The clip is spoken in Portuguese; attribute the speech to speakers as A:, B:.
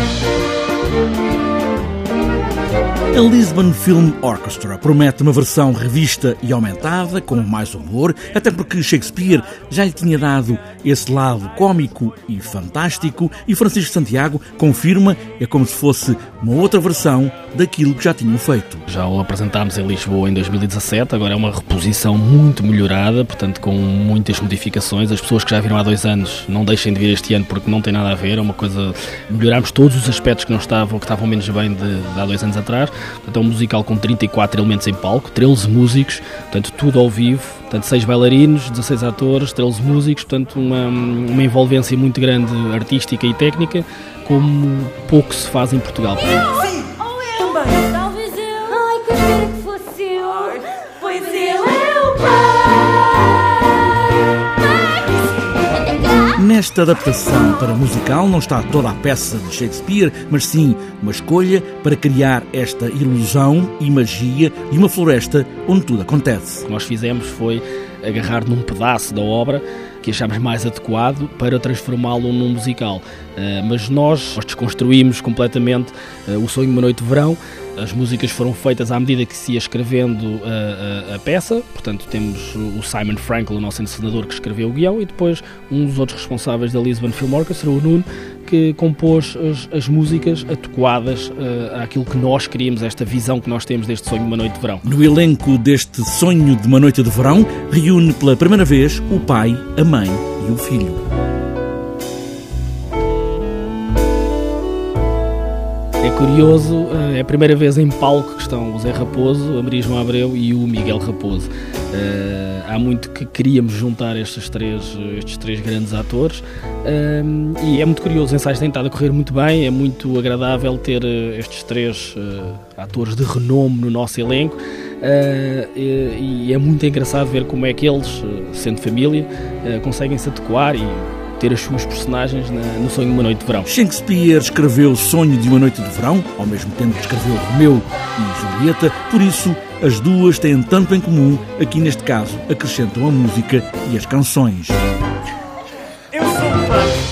A: Música a Lisbon Film Orchestra promete uma versão revista e aumentada, com mais humor, até porque Shakespeare já lhe tinha dado esse lado cômico e fantástico, e Francisco Santiago confirma é como se fosse uma outra versão daquilo que já tinham feito.
B: Já o apresentámos em Lisboa em 2017, agora é uma reposição muito melhorada, portanto com muitas modificações. As pessoas que já viram há dois anos não deixem de vir este ano porque não tem nada a ver, é uma coisa. Melhoramos todos os aspectos que não estavam, que estavam menos bem de, de há dois anos atrás. Portanto, é um musical com 34 elementos em palco, 13 músicos, portanto, tudo ao vivo, portanto, 6 bailarinos, 16 atores, 13 músicos, portanto, uma, uma envolvência muito grande artística e técnica, como pouco se faz em Portugal.
C: Sim! Também!
D: Talvez eu. Ai, queria que fosse eu.
C: Pois ele
A: Nesta adaptação para musical não está toda a peça de Shakespeare, mas sim uma escolha para criar esta ilusão e magia de uma floresta onde tudo acontece.
B: O que nós fizemos foi agarrar num pedaço da obra que achámos mais adequado para transformá-lo num musical. Uh, mas nós, nós desconstruímos completamente uh, o sonho de uma noite de verão. As músicas foram feitas à medida que se ia escrevendo a, a, a peça, portanto temos o Simon Frankel, o nosso encenador, que escreveu o guião, e depois um dos outros responsáveis da Lisbon Film Orchestra, o Nuno, que compôs as, as músicas adequadas uh, àquilo que nós queríamos, esta visão que nós temos deste sonho de uma noite de verão.
A: No elenco deste sonho de uma noite de verão, reúne pela primeira vez o pai, a mãe e o filho.
B: Curioso, eh, é a primeira vez em palco que estão o Zé Raposo, a Maria João Abreu e o Miguel Raposo. Uh, há muito que queríamos juntar estes três, estes três grandes atores uh, e é muito curioso, o ensaio tem estado a correr muito bem, é muito agradável ter estes três uh, atores de renome no nosso elenco. E, e, é muito engraçado ver como é que eles, sendo família, conseguem se adequar e ter as suas personagens na, no Sonho de uma Noite de Verão.
A: Shakespeare escreveu Sonho de uma Noite de Verão, ao mesmo tempo que escreveu Romeu e Julieta, por isso as duas têm tanto em comum, aqui neste caso acrescentam a música e as canções. Eu sou